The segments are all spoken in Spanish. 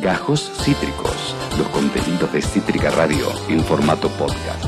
Gajos Cítricos, los contenidos de Cítrica Radio en formato podcast.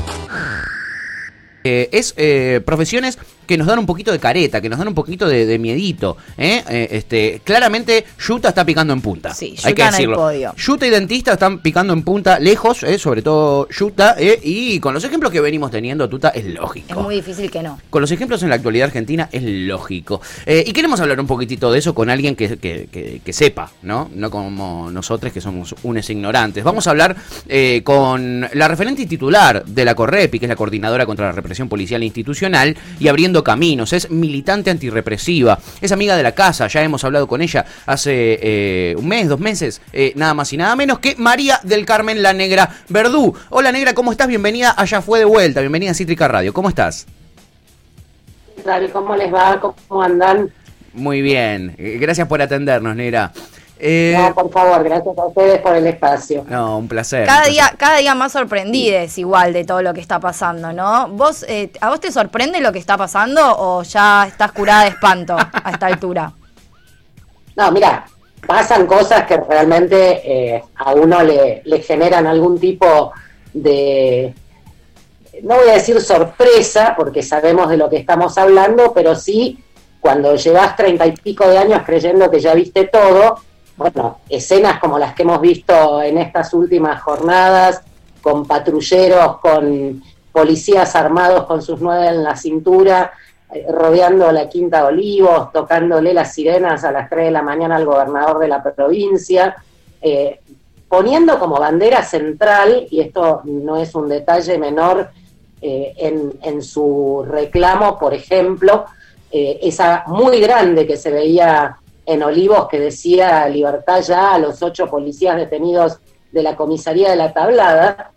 Eh, es eh, profesiones que nos dan un poquito de careta, que nos dan un poquito de, miedito. ¿eh? ¿eh? este, claramente, Yuta está picando en punta. Sí, hay que decirlo. podio. Yuta y Dentista están picando en punta lejos, ¿eh? sobre todo Yuta. ¿eh? Y con los ejemplos que venimos teniendo, Tuta, es lógico. Es muy difícil que no. Con los ejemplos en la actualidad argentina, es lógico. y queremos hablar un poquitito de eso con alguien que, que, que, sepa, ¿no? No como nosotros que somos unes ignorantes. Vamos a hablar con la referente y titular de la Correpi, que es la coordinadora contra la represión policial e institucional, y abriendo caminos, es militante antirrepresiva, es amiga de la casa, ya hemos hablado con ella hace eh, un mes, dos meses, eh, nada más y nada menos que María del Carmen La Negra Verdú. Hola Negra, ¿cómo estás? Bienvenida Allá Fue de Vuelta, bienvenida a Cítrica Radio, ¿cómo estás? ¿Cómo les va? ¿Cómo andan? Muy bien, gracias por atendernos, Negra. Eh, no, por favor, gracias a ustedes por el espacio. No, un placer. Cada día, cada día más sorprendides igual de todo lo que está pasando, ¿no? ¿Vos, eh, ¿A vos te sorprende lo que está pasando o ya estás curada de espanto a esta altura? No, mira, pasan cosas que realmente eh, a uno le, le generan algún tipo de, no voy a decir sorpresa, porque sabemos de lo que estamos hablando, pero sí cuando llevas treinta y pico de años creyendo que ya viste todo, bueno, escenas como las que hemos visto en estas últimas jornadas, con patrulleros, con policías armados con sus nueve en la cintura, eh, rodeando la Quinta de Olivos, tocándole las sirenas a las 3 de la mañana al gobernador de la provincia, eh, poniendo como bandera central, y esto no es un detalle menor, eh, en, su reclamo, por ejemplo, esa muy grande que se veía en Olivos que decía libertad ya a los ocho policías detenidos de la comisaría de la Tablada,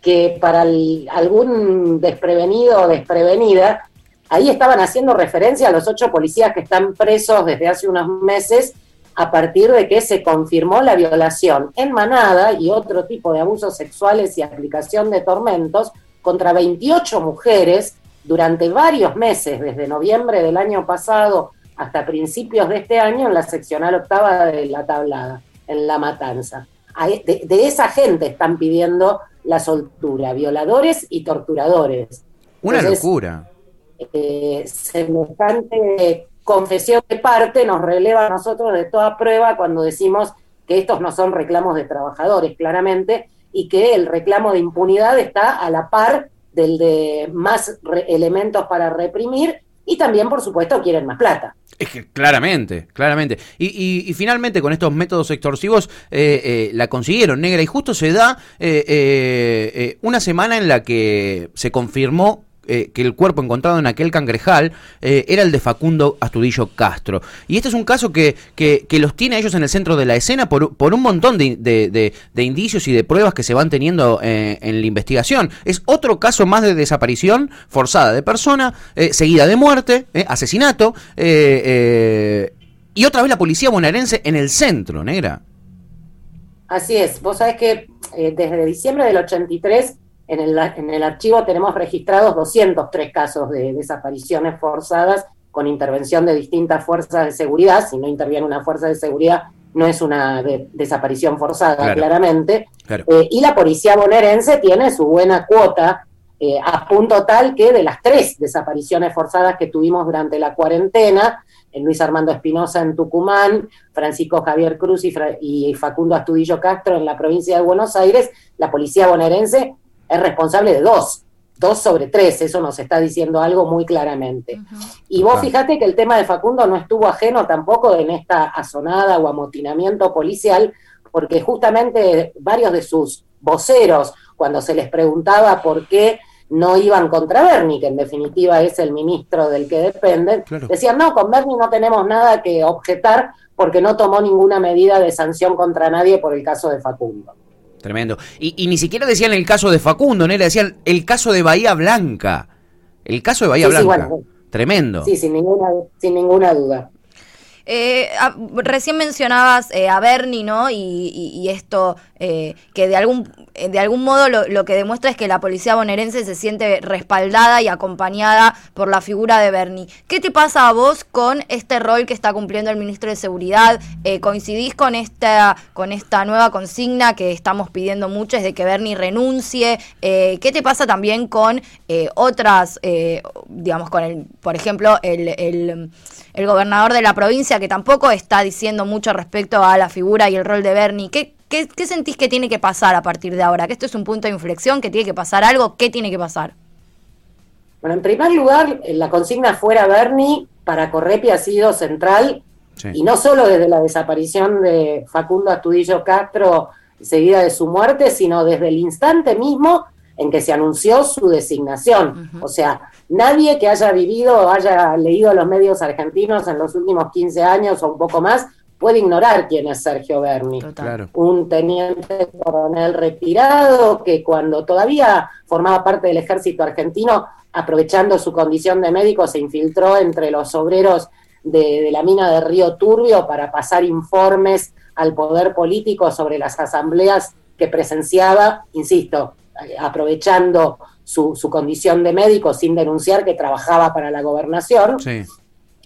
que para algún desprevenido o desprevenida, ahí estaban haciendo referencia a los ocho policías que están presos desde hace unos meses a partir de que se confirmó la violación en manada y otro tipo de abusos sexuales y aplicación de tormentos contra 28 mujeres durante varios meses, desde noviembre del año pasado hasta principios de este año en la seccional octava de la tablada, en La Matanza. De, esa gente están pidiendo la soltura, violadores y torturadores. Una locura. Eh, semejante confesión de parte nos releva a nosotros de toda prueba cuando decimos que estos no son reclamos de trabajadores, claramente, y que el reclamo de impunidad está a la par del de más elementos para reprimir y también, por supuesto, quieren más plata. Es que claramente, claramente. Y, finalmente con estos métodos extorsivos eh, eh, la consiguieron, negra. Y justo se da eh, una semana en la que se confirmó eh, que el cuerpo encontrado en aquel cangrejal eh, era el de Facundo Astudillo Castro. Y este es un caso que, que, los tiene a ellos en el centro de la escena por, por un montón de, de, indicios y de pruebas que se van teniendo eh, en la investigación. Es otro caso más de desaparición forzada de persona, seguida de muerte, asesinato, y otra vez la policía bonaerense en el centro, negra. Así es, vos sabés que desde diciembre del 83 en el, en el archivo tenemos registrados 203 casos de desapariciones forzadas con intervención de distintas fuerzas de seguridad. Si no interviene una fuerza de seguridad, no es una desaparición forzada, claramente. Eh, y la policía bonaerense tiene su buena cuota, eh, a punto tal que de las tres desapariciones forzadas que tuvimos durante la cuarentena, en Luis Armando Espinosa en Tucumán, Francisco Javier Cruz y, y Facundo Astudillo Castro en la provincia de Buenos Aires, la policía bonaerense es responsable de dos, dos sobre tres, eso nos está diciendo algo muy claramente. Y vos fíjate que el tema de Facundo no estuvo ajeno tampoco en esta azonada o amotinamiento policial, porque justamente varios de sus voceros, cuando se les preguntaba por qué no iban contra Bernie, que en definitiva es el ministro del que dependen, decían, no, con Bernie no tenemos nada que objetar porque no tomó ninguna medida de sanción contra nadie por el caso de Facundo. Tremendo. Y, ni siquiera decían el caso de Facundo, ¿no? Decían el caso de Bahía Blanca. El caso de Bahía Blanca. Tremendo. Sí, sin ninguna, sin ninguna duda. Eh, recién mencionabas eh, a Bernie, ¿no? Y, esto eh, que de algún, de algún modo lo, que demuestra es que la policía bonaerense se siente respaldada y acompañada por la figura de Bernie. ¿Qué te pasa a vos con este rol que está cumpliendo el ministro de Seguridad? ¿Coincidís con esta, con esta nueva consigna que estamos pidiendo mucho, es de que Bernie renuncie? ¿Qué te pasa también con otras, digamos, con el, por ejemplo, el, el, el gobernador de la provincia? que tampoco está diciendo mucho respecto a la figura y el rol de Bernie. ¿Qué, qué, sentís que tiene que pasar a partir de ahora? ¿Que esto es un punto de inflexión? ¿Que tiene que pasar algo? ¿Qué tiene que pasar? Bueno, en primer lugar, la consigna fuera Bernie para Correpi ha sido central, y no solo desde la desaparición de Facundo Astudillo Castro seguida de su muerte, sino desde el instante mismo en que se anunció su designación. O sea, nadie que haya vivido o haya leído los medios argentinos en los últimos 15 años o un poco más puede ignorar quién es Sergio Berni, un teniente coronel retirado que cuando todavía formaba parte del ejército argentino, aprovechando su condición de médico, se infiltró entre los obreros de, de la mina de Río Turbio para pasar informes al poder político sobre las asambleas que presenciaba, insisto, aprovechando su, condición de médico sin denunciar que trabajaba para la gobernación.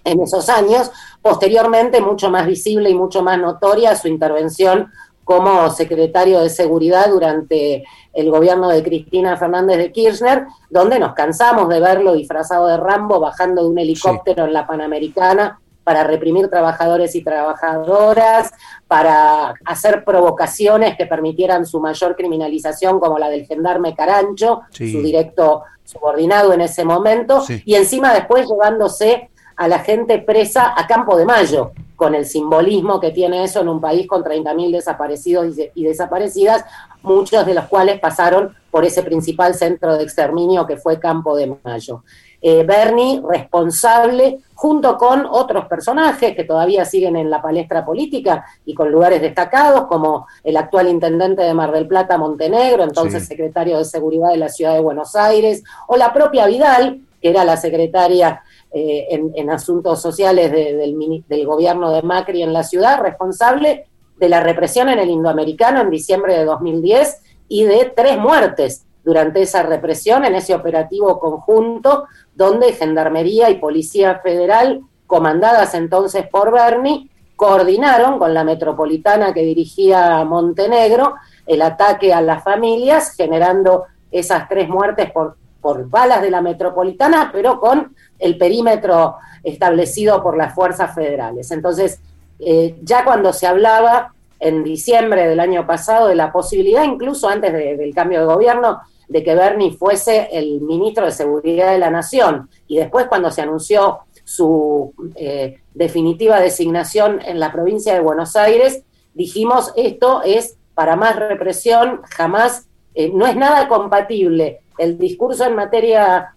En esos años, posteriormente, mucho más visible y mucho más notoria su intervención como secretario de Seguridad durante el gobierno de Cristina Fernández de Kirchner, donde nos cansamos de verlo disfrazado de Rambo bajando de un helicóptero en la Panamericana para reprimir trabajadores y trabajadoras, para hacer provocaciones que permitieran su mayor criminalización, como la del gendarme Carancho, su directo subordinado en ese momento, y encima después llevándose a la gente presa a Campo de Mayo, con el simbolismo que tiene eso en un país con 30.000 desaparecidos y desaparecidas, muchos de los cuales pasaron por ese principal centro de exterminio que fue Campo de Mayo. Eh, Bernie responsable, junto con otros personajes que todavía siguen en la palestra política y con lugares destacados, como el actual intendente de Mar del Plata, Montenegro, entonces secretario de Seguridad de la Ciudad de Buenos Aires, o la propia Vidal, que era la secretaria eh, en, asuntos sociales del, del gobierno de Macri en la ciudad, responsable de la represión en el Indoamericano en diciembre de 2010 y de tres muertes durante esa represión, en ese operativo conjunto, donde Gendarmería y Policía Federal, comandadas entonces por Bernie, coordinaron con la metropolitana que dirigía Montenegro el ataque a las familias, generando esas tres muertes por, por balas de la metropolitana, pero con el perímetro establecido por las fuerzas federales. Entonces, eh, ya cuando se hablaba en diciembre del año pasado de la posibilidad, incluso antes del cambio de gobierno, de que Bernie fuese el ministro de Seguridad de la Nación. Y después cuando se anunció su eh, definitiva designación en la provincia de Buenos Aires, dijimos esto es para más represión, jamás, eh, no es nada compatible el discurso en materia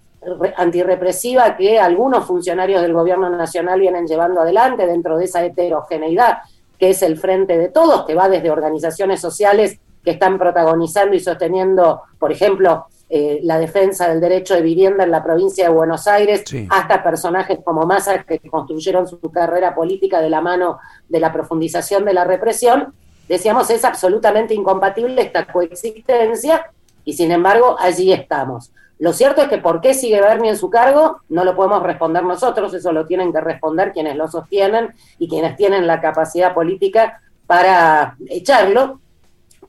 antirrepresiva que algunos funcionarios del gobierno nacional vienen llevando adelante dentro de esa heterogeneidad que es el frente de todos, que va desde organizaciones sociales que están protagonizando y sosteniendo, por ejemplo, eh, la defensa del derecho de vivienda en la provincia de Buenos Aires, hasta personajes como Massa que construyeron su carrera política de la mano de la profundización de la represión, decíamos es absolutamente incompatible esta coexistencia y sin embargo allí estamos. Lo cierto es que por qué sigue Bernie en su cargo no lo podemos responder nosotros, eso lo tienen que responder quienes lo sostienen y quienes tienen la capacidad política para echarlo,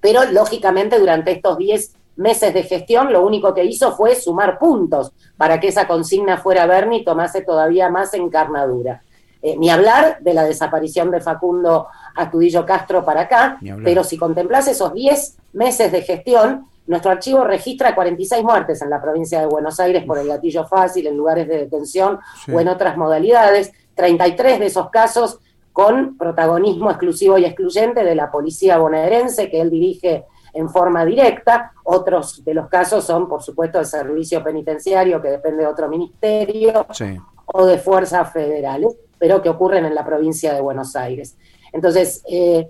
pero lógicamente durante estos 10 meses de gestión lo único que hizo fue sumar puntos para que esa consigna fuera Bernie y tomase todavía más encarnadura. Eh, ni hablar de la desaparición de Facundo Astudillo Castro para acá, pero si contemplas esos 10 meses de gestión, nuestro archivo registra 46 muertes en la provincia de Buenos Aires por el gatillo fácil, en lugares de detención o en otras modalidades, 33 de esos casos con protagonismo exclusivo y excluyente de la policía bonaerense que él dirige en forma directa. Otros de los casos son, por supuesto, el servicio penitenciario que depende de otro ministerio o de fuerzas federales, pero que ocurren en la provincia de Buenos Aires. Entonces, eh,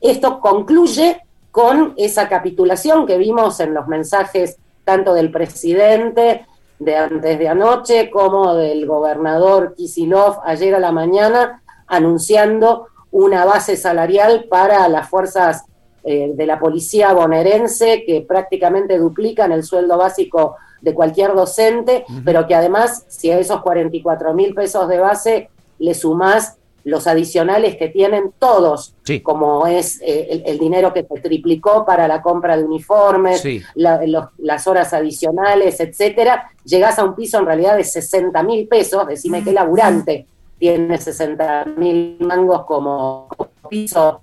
esto concluye con esa capitulación que vimos en los mensajes tanto del presidente de antes de anoche como del gobernador Kisilov ayer a la mañana, anunciando una base salarial para las fuerzas eh, de la policía bonaerense que prácticamente duplican el sueldo básico de cualquier docente, pero que además, si a esos 44 mil pesos de base le sumás los adicionales que tienen todos, como es eh, el, dinero que se triplicó para la compra de uniformes, las horas adicionales, etcétera, llegás a un piso en realidad de 60 mil pesos, decime qué laburante tiene 60 mil mangos como, piso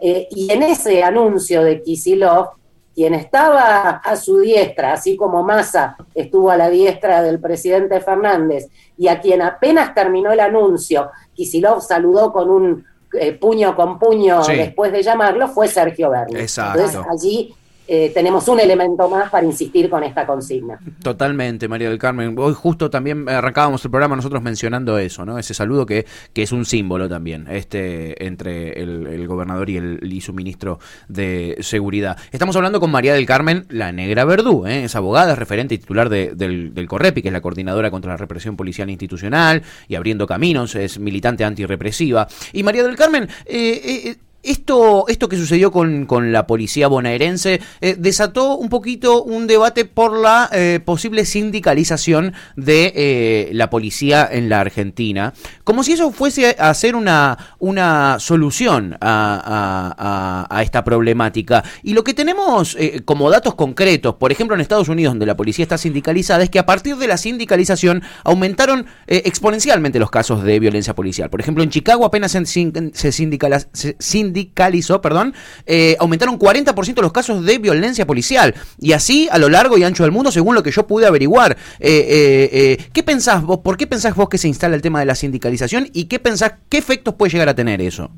eh, y en ese anuncio de Kisilov, quien estaba a su diestra, así como Massa estuvo a la diestra del presidente Fernández, y a quien apenas terminó el anuncio, Kisilov saludó con un eh, puño con puño después de llamarlo, fue Sergio Berni. Entonces allí eh, tenemos un elemento más para insistir con esta consigna. Totalmente, María del Carmen. Hoy justo también arrancábamos el programa nosotros mencionando eso, ¿no? Ese saludo que, que es un símbolo también, este, entre el, gobernador y, el, y su ministro de Seguridad. Estamos hablando con María del Carmen, la negra Verdú, ¿eh? es abogada, es referente y titular del, CORREPI, que es la Coordinadora contra la Represión Policial Institucional y Abriendo Caminos, es militante antirrepresiva. Y María del Carmen, eh, eh esto, esto que sucedió con, con la policía bonaerense eh, desató un poquito un debate por la eh, posible sindicalización de eh, la policía en la Argentina, como si eso fuese a ser una, una solución a, a, esta problemática. Y lo que tenemos como datos concretos, por ejemplo en Estados Unidos, donde la policía está sindicalizada, es que a partir de la sindicalización aumentaron exponencialmente los casos de violencia policial. Por ejemplo, en Chicago apenas se, se, se sindicalizó, perdón, eh, aumentaron 40% los casos de violencia policial. Y así a lo largo y ancho del mundo, según lo que yo pude averiguar. Eh, eh, ¿Qué pensás vos? ¿Por qué pensás vos que se instala el tema de la sindicalización? ¿Y qué pensás, qué efectos puede llegar a tener eso?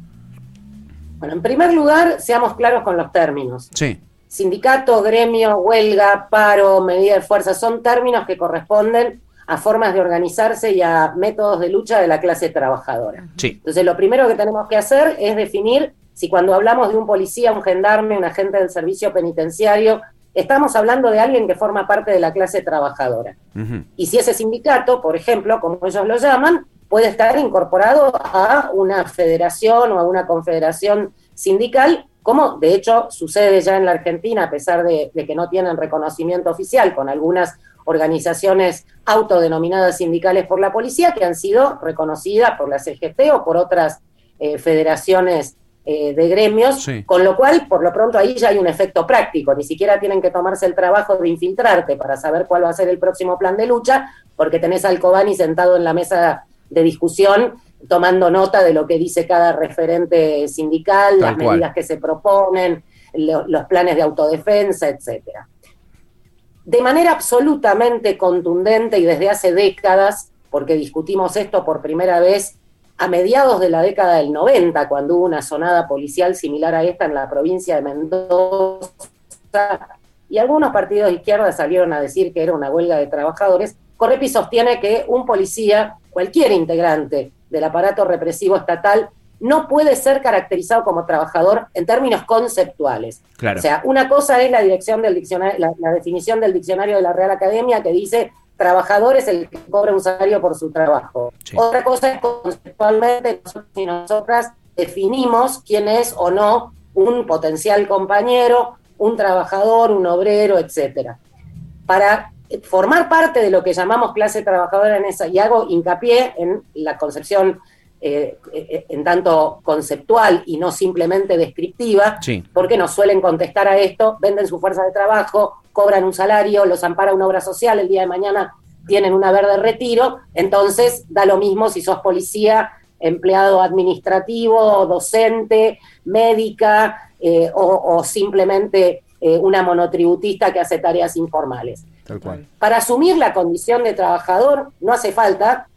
Bueno, en primer lugar, seamos claros con los términos. Sí. Sindicato, gremio, huelga, paro, medida de fuerza, son términos que corresponden a formas de organizarse y a métodos de lucha de la clase trabajadora. Sí. Entonces, lo primero que tenemos que hacer es definir si cuando hablamos de un policía, un gendarme, un agente del servicio penitenciario, estamos hablando de alguien que forma parte de la clase trabajadora. Y si ese sindicato, por ejemplo, como ellos lo llaman, puede estar incorporado a una federación o a una confederación sindical, como de hecho sucede ya en la Argentina, a pesar de, que no tienen reconocimiento oficial, con algunas organizaciones autodenominadas sindicales por la policía que han sido reconocidas por la CGT o por otras eh, federaciones eh, de gremios, con lo cual, por lo pronto, ahí ya hay un efecto práctico. Ni siquiera tienen que tomarse el trabajo de infiltrarte para saber cuál va a ser el próximo plan de lucha, porque tenés al Cobani sentado en la mesa de discusión tomando nota de lo que dice cada referente sindical, las medidas que se proponen, los planes de autodefensa, etcétera. De manera absolutamente contundente y desde hace décadas, porque discutimos esto por primera vez a mediados de la década del 90, cuando hubo una sonada policial similar a esta en la provincia de Mendoza, y algunos partidos de izquierda salieron a decir que era una huelga de trabajadores, Correpi sostiene que un policía, cualquier integrante del aparato represivo estatal, no puede ser caracterizado como trabajador en términos conceptuales. O sea, una cosa es la dirección del diccionario, la definición del diccionario de la Real Academia que dice trabajador es el que cobra un salario por su trabajo. Otra cosa es conceptualmente nosotros y nosotras definimos quién es o no un potencial compañero, un trabajador, un obrero, etcétera. Para formar parte de lo que llamamos clase trabajadora en esa, y hago hincapié en la concepción eh, eh, en tanto conceptual y no simplemente descriptiva, porque nos suelen contestar a esto, venden su fuerza de trabajo, cobran un salario, los ampara una obra social, el día de mañana tienen una verde retiro, entonces da lo mismo si sos policía, empleado administrativo, docente, médica eh, o, simplemente una monotributista que hace tareas informales. Para asumir la condición de trabajador no hace falta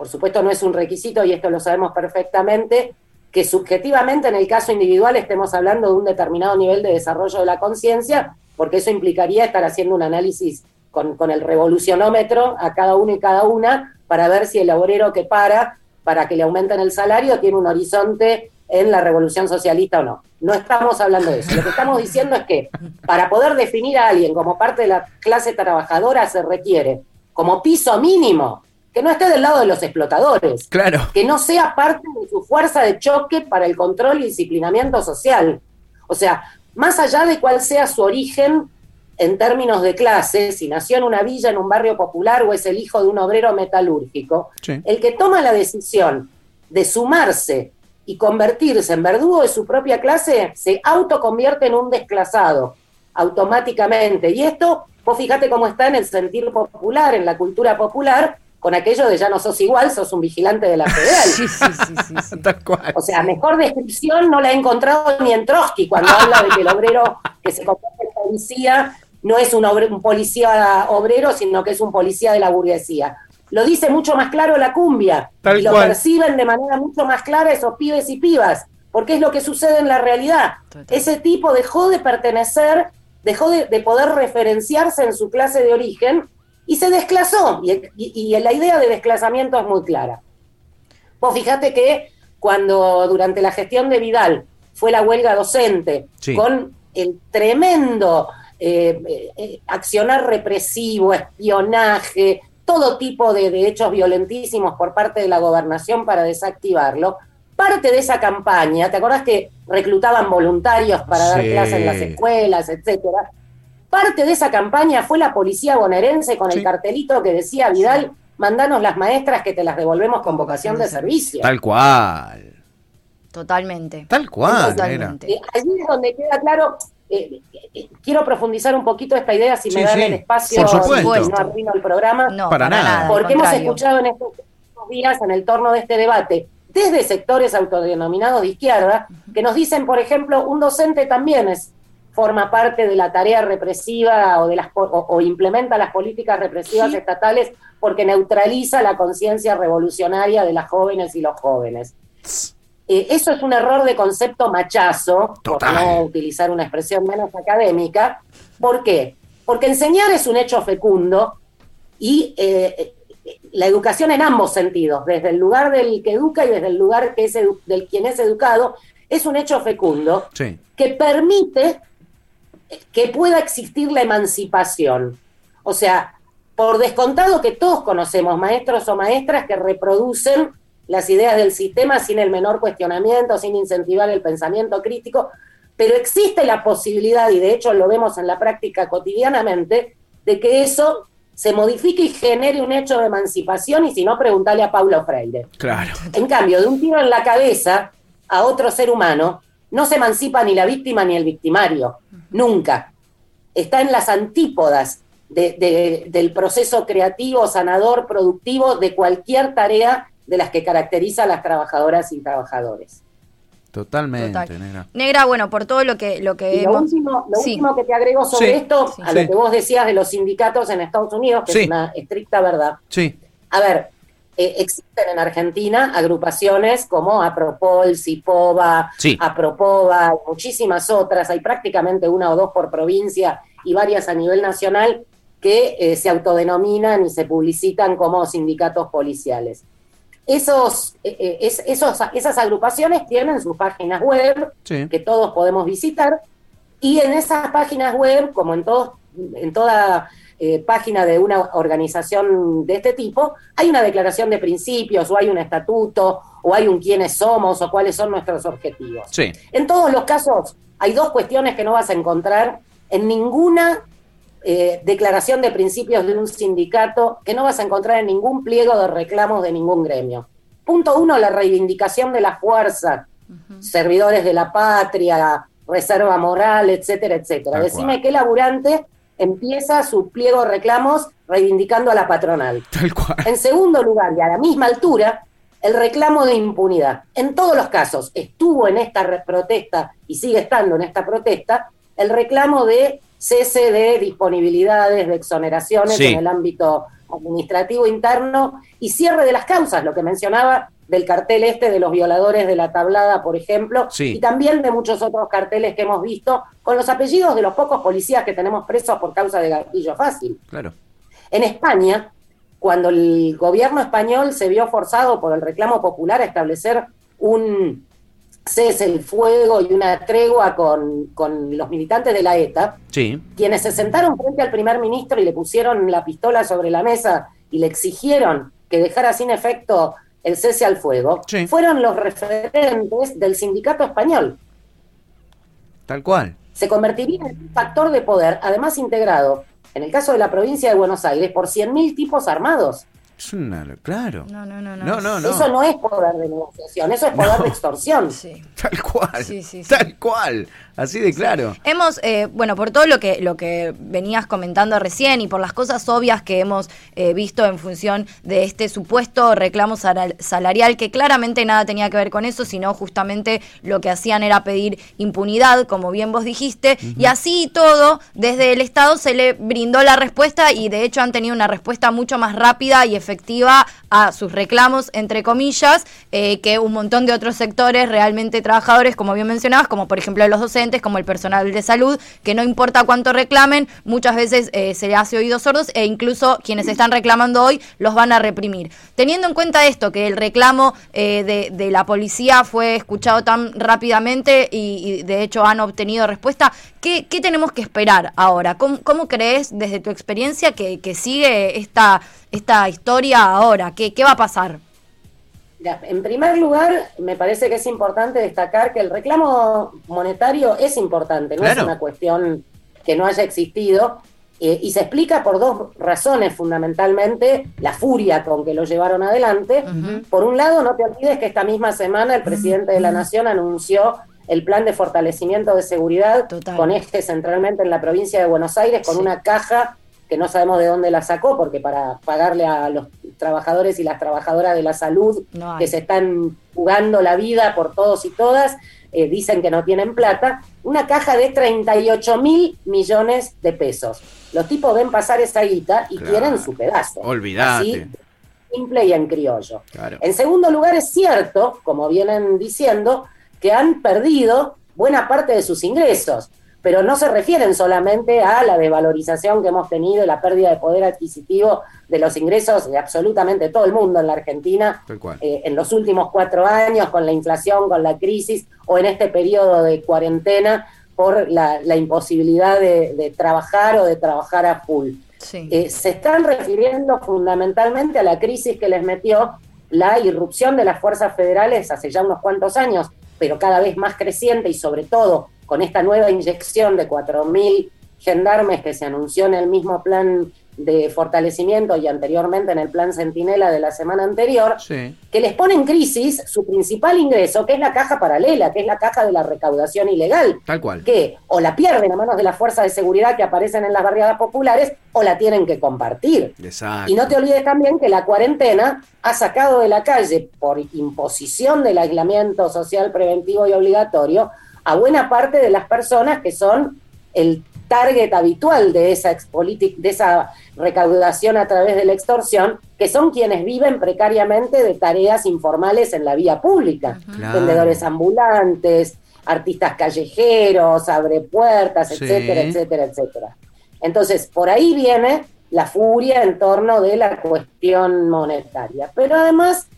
por supuesto no es un requisito y esto lo sabemos perfectamente, que subjetivamente en el caso individual estemos hablando de un determinado nivel de desarrollo de la conciencia, porque eso implicaría estar haciendo un análisis con, el revolucionómetro a cada uno y cada una para ver si el obrero que para para que le aumenten el salario tiene un horizonte en la revolución socialista o no. No estamos hablando de eso. Lo que estamos diciendo es que para poder definir a alguien como parte de la clase trabajadora se requiere como piso mínimo que no esté del lado de los explotadores. Claro. Que no sea parte de su fuerza de choque para el control y disciplinamiento social. O sea, más allá de cuál sea su origen en términos de clase, si nació en una villa, en un barrio popular o es el hijo de un obrero metalúrgico, el que toma la decisión de sumarse y convertirse en verdugo de su propia clase se autoconvierte en un desclasado automáticamente. Y esto, vos fíjate cómo está en el sentir popular, en la cultura popular, con aquello de ya no sos igual, sos un vigilante de la federal. Sí, sí, sí, sí, O sea, mejor descripción no la he encontrado ni en Trotsky cuando habla de que el obrero que se convierte en policía no es un, un policía obrero, sino que es un policía de la burguesía. Lo dice mucho más claro la cumbia. y lo perciben de manera mucho más clara esos pibes y pibas, porque es lo que sucede en la realidad. Ese tipo dejó de pertenecer, dejó de, poder referenciarse en su clase de origen y se desclasó. Y, la idea de desclasamiento es muy clara. Vos fíjate que cuando durante la gestión de Vidal fue la huelga docente, con el tremendo eh, eh, accionar represivo, espionaje, todo tipo de, de, hechos violentísimos por parte de la gobernación para desactivarlo. Parte de esa campaña, ¿te acordás que reclutaban voluntarios para dar clases en las escuelas, etcétera? Parte de esa campaña fue la policía bonaerense con el cartelito que decía Vidal, mandanos las maestras que te las devolvemos con vocación de servicio. Tal cual. Totalmente. Tal cual. Totalmente. Eh, allí es donde queda claro, eh, eh, quiero profundizar un poquito esta idea, si me dan el espacio, Por no arruino el programa. No, para, nada. Porque hemos escuchado en estos días, en el torno de este debate, desde sectores autodenominados de izquierda, que nos dicen, por ejemplo, un docente también es forma parte de la tarea represiva o, de las, o, implementa las políticas represivas estatales porque neutraliza la conciencia revolucionaria de las jóvenes y los jóvenes. Eh, eso es un error de concepto machazo, por no utilizar una expresión menos académica. ¿Por qué? Porque enseñar es un hecho fecundo y eh, la educación en ambos sentidos, desde el lugar del que educa y desde el lugar que es del quien es educado, es un hecho fecundo que permite que pueda existir la emancipación. O sea, por descontado que todos conocemos maestros o maestras que reproducen las ideas del sistema sin el menor cuestionamiento, sin incentivar el pensamiento crítico, pero existe la posibilidad, y de hecho lo vemos en la práctica cotidianamente, de que eso se modifique y genere un hecho de emancipación, y si no, preguntarle a Paulo Freire. Claro. En cambio, de un tiro en la cabeza a otro ser humano, no se emancipa ni la víctima ni el victimario, nunca. Está en las antípodas del proceso creativo, sanador, productivo de cualquier tarea de las que caracteriza a las trabajadoras y trabajadores. Totalmente, negra. Negra, bueno, por todo lo que lo que lo, último, lo último, que te agrego sobre esto, a lo que vos decías de los sindicatos en Estados Unidos, que es una estricta verdad. Sí. A ver, eh, existen en Argentina agrupaciones como Apropol, Cipova, Apropova, muchísimas otras, hay prácticamente una o dos por provincia y varias a nivel nacional que eh, se autodenominan y se publicitan como sindicatos policiales. Esos, eh, esos, esas agrupaciones tienen sus páginas web que todos podemos visitar y en esas páginas web, como en, todos en toda eh, página de una organización de este tipo, hay una declaración de principios, o hay un estatuto, o hay un quiénes somos, o cuáles son nuestros objetivos. En todos los casos, hay dos cuestiones que no vas a encontrar en ninguna eh, declaración de principios de un sindicato, que no vas a encontrar en ningún pliego de reclamos de ningún gremio. Punto uno, la reivindicación de la fuerza, servidores de la patria, reserva moral, etcétera, etcétera. Decime qué laburante empieza su pliego de reclamos reivindicando a la patronal. En segundo lugar, y a la misma altura, el reclamo de impunidad. En todos los casos estuvo en esta protesta y sigue estando en esta protesta el reclamo de cese de disponibilidades, de exoneraciones en el ámbito administrativo interno y cierre de las causas, lo que mencionaba del cartel este de los violadores de la tablada, por ejemplo, y también de muchos otros carteles que hemos visto con los apellidos de los pocos policías que tenemos presos por causa de gatillo fácil. Claro. En España, cuando el gobierno español se vio forzado por el reclamo popular a establecer un cese el fuego y una tregua con, con, los militantes de la ETA, sí. quienes se sentaron frente al primer ministro y le pusieron la pistola sobre la mesa y le exigieron que dejara sin efecto el cese al fuego, Sí. fueron los referentes del sindicato español. Tal cual. Se convertiría en un factor de poder, además integrado, en el caso de la provincia de Buenos Aires, por 100.000 tipos armados. Es una. Claro. No, no, no, no. No, no, no. Eso no es poder de negociación, eso es poder No. de extorsión. Sí. Tal cual. Sí, sí, sí. Tal cual. Así de claro. Hemos, eh, bueno, por todo lo que, lo que venías comentando recién y por las cosas obvias que hemos eh, visto en función de este supuesto reclamo sal- salarial, que claramente nada tenía que ver con eso, sino justamente lo que hacían era pedir impunidad, como bien vos dijiste, y así y todo, desde el Estado se le brindó la respuesta y de hecho han tenido una respuesta mucho más rápida y efectiva a sus reclamos, entre comillas, eh, que un montón de otros sectores realmente trabajadores, como bien mencionabas, como por ejemplo los docentes, como el personal de salud, que no importa cuánto reclamen, muchas veces eh, se le hace oídos sordos e incluso quienes están reclamando hoy los van a reprimir. Teniendo en cuenta esto, que el reclamo eh, de, de la policía fue escuchado tan rápidamente y, y de hecho han obtenido respuesta, ¿qué, qué tenemos que esperar ahora? ¿Cómo, cómo crees desde tu experiencia que, que sigue esta, esta historia ahora? ¿Qué, ¿Qué va a pasar? Mira, En primer lugar, me parece que es importante destacar que el reclamo monetario es importante, no Claro. es una cuestión que no haya existido, eh, y se explica por dos razones fundamentalmente, la furia con que lo llevaron adelante. Por un lado, no te olvides que esta misma semana el presidente de la Nación anunció el plan de fortalecimiento de seguridad Total. con eje centralmente en la provincia de Buenos Aires, con Sí. una caja que no sabemos de dónde la sacó, porque para pagarle a los trabajadores y las trabajadoras de la salud No que se están jugando la vida por todos y todas, eh, dicen que no tienen plata, una caja de 38 mil millones de pesos. Los tipos ven pasar esa guita y Claro. quieren su pedazo. Olvídate. Así, simple y en criollo. Claro. En segundo lugar, es cierto, como vienen diciendo, que han perdido buena parte de sus ingresos, pero no se refieren solamente a la desvalorización que hemos tenido, y la pérdida de poder adquisitivo de los ingresos de absolutamente todo el mundo en la Argentina eh, en los últimos cuatro años, con la inflación, con la crisis, o en este periodo de cuarentena por la, la imposibilidad de, de trabajar o de trabajar a full. Sí. Eh, se están refiriendo fundamentalmente a la crisis que les metió la irrupción de las fuerzas federales hace ya unos cuantos años, pero cada vez más creciente y sobre todo con esta nueva inyección de 4.000 gendarmes que se anunció en el mismo plan de fortalecimiento y anteriormente en el plan Centinela de la semana anterior, Sí. que les pone en crisis su principal ingreso, que es la caja paralela, que es la caja de la recaudación ilegal Tal cual. que o la pierden a manos de las fuerzas de seguridad que aparecen en las barriadas populares o la tienen que compartir. Exacto. Y no te olvides también que la cuarentena ha sacado de la calle, por imposición del aislamiento social preventivo y obligatorio, a buena parte de las personas que son el target habitual de esa, de esa recaudación a través de la extorsión, que son quienes viven precariamente de tareas informales en la vía pública Claro. vendedores ambulantes, artistas callejeros, abre puertas, Sí. etcétera, etcétera, etcétera. Entonces, por ahí viene la furia en torno de la cuestión monetaria. Pero además,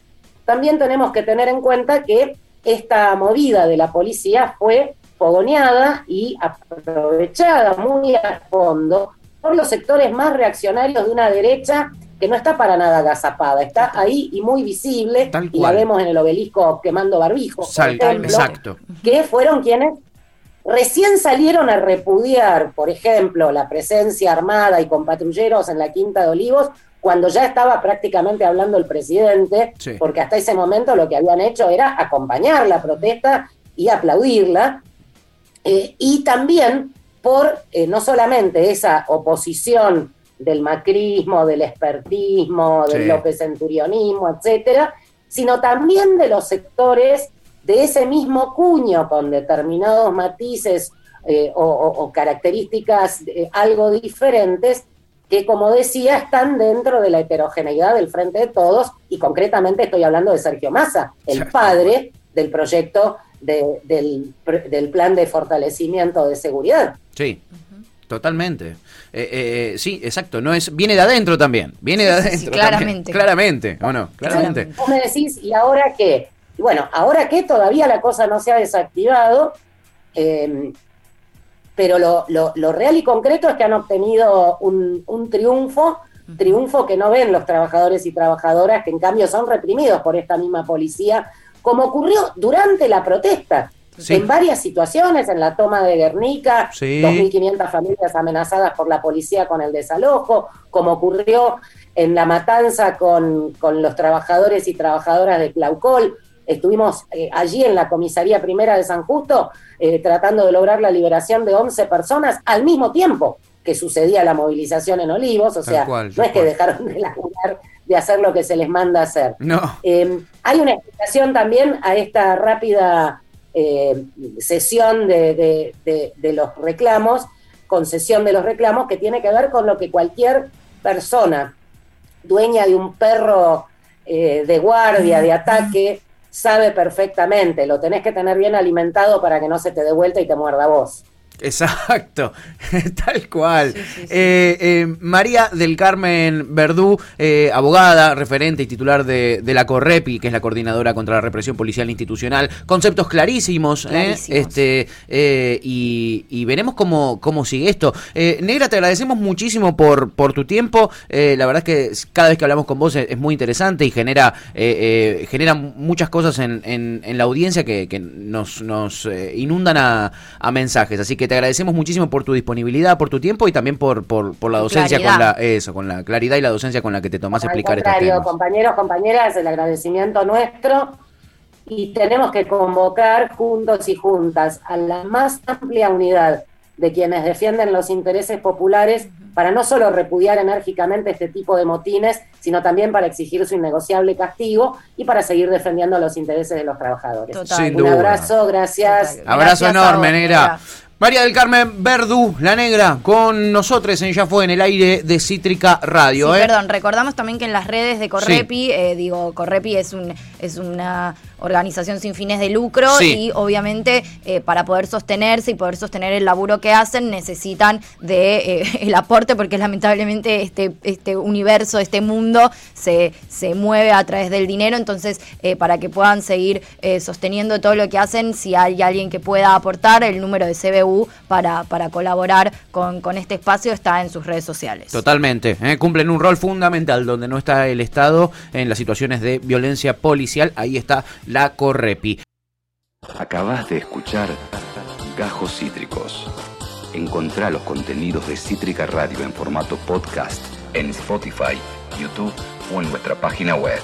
también tenemos que tener en cuenta que esta movida de la policía fue fogoneada y aprovechada muy a fondo por los sectores más reaccionarios de una derecha que no está para nada agazapada, está ahí y muy visible, Tal y la vemos en el obelisco quemando barbijos, por Sal- ejemplo, exacto. que fueron quienes recién salieron a repudiar, por ejemplo, la presencia armada y con patrulleros en la Quinta de Olivos, cuando ya estaba prácticamente hablando el presidente, Sí. porque hasta ese momento lo que habían hecho era acompañar la protesta y aplaudirla, eh, y también por eh, no solamente esa oposición del macrismo, del expertismo, del Sí. López Centurionismo, etcétera, sino también de los sectores de ese mismo cuño con determinados matices eh, o, o- o características eh, algo diferentes que, como decía, están dentro de la heterogeneidad del Frente de Todos y concretamente estoy hablando de Sergio Massa, el padre del proyecto de- del, del plan de fortalecimiento de seguridad. Sí. Totalmente. Eh, eh, sí, exacto. No es viene de adentro también. Viene de Sí, adentro. sí, también. claramente. Claramente. ¿O no? Claramente. Vos me decís, ¿y ahora qué? Y bueno, ahora qué, todavía la cosa no se ha desactivado, eh, pero lo, lo- lo real y concreto es que han obtenido un, un triunfo triunfo que no ven los trabajadores y trabajadoras, que en cambio son reprimidos por esta misma policía, como ocurrió durante la protesta. En varias situaciones, en la toma de Guernica, 2.500 familias amenazadas por la policía con el desalojo, como ocurrió en la matanza con, los trabajadores y trabajadoras de Claucol. Estuvimos eh, allí en la comisaría primera de San Justo eh, tratando de lograr la liberación de 11 personas al mismo tiempo que sucedía la movilización en Olivos, o sea, no es que dejaron de laburar, de hacer lo que se les manda hacer. No. Em, hay una explicación también a esta rápida eh, sesión de, los reclamos, concesión de los reclamos, que tiene que ver con lo que cualquier persona dueña de un perro eh, de guardia, de ataque, sabe perfectamente. Lo tenés que tener bien alimentado para que no se te dé vuelta y te muerda vos. Exacto, tal cual. Eh, eh, María del Carmen Verdú, eh, abogada, referente y titular de, la CORREPI, que es la Coordinadora contra la Represión Policial Institucional. Conceptos clarísimos, este y, veremos cómo, cómo sigue esto. Negra, te agradecemos muchísimo por, por tu tiempo. la verdad es que cada vez que hablamos con vos es, muy interesante y genera, genera muchas cosas en, en, la audiencia que, nos, nos inundan a, a mensajes. Así que te agradecemos muchísimo por tu disponibilidad, por tu tiempo y también por, por, la docencia con la eso, con la claridad y la docencia con la que te tomás a explicar estos temas. compañeros, compañeras, el agradecimiento nuestro y tenemos que convocar juntos y juntas a la más amplia unidad de quienes defienden los intereses populares para no solo repudiar enérgicamente este tipo de motines, sino también para exigir su innegociable castigo y para seguir defendiendo los intereses de los trabajadores. Un abrazo, gracias. Abrazo enorme, negra. María del Carmen Verdú, la negra, con nosotros en Ya Fue en el aire de Cítrica Radio. Sí, ¿eh? Perdón, recordamos también que en las redes de Correpi, eh, digo, Correpi es, un, es una organización sin fines de lucro y obviamente eh, para poder sostenerse y poder sostener el laburo que hacen necesitan de el aporte porque lamentablemente este, este universo, este mundo se, se mueve a través del dinero, entonces para que puedan seguir sosteniendo todo lo que hacen, si hay alguien que pueda aportar, el número de CBU para, para colaborar con, con este espacio está en sus redes sociales. Totalmente, ¿eh? cumplen un rol fundamental donde no está el Estado en las situaciones de violencia policial, ahí está la Correpi. Acabas de escuchar Gajos Cítricos. Encontrá los contenidos de Cítrica Radio en formato podcast en Spotify, YouTube o en nuestra página web.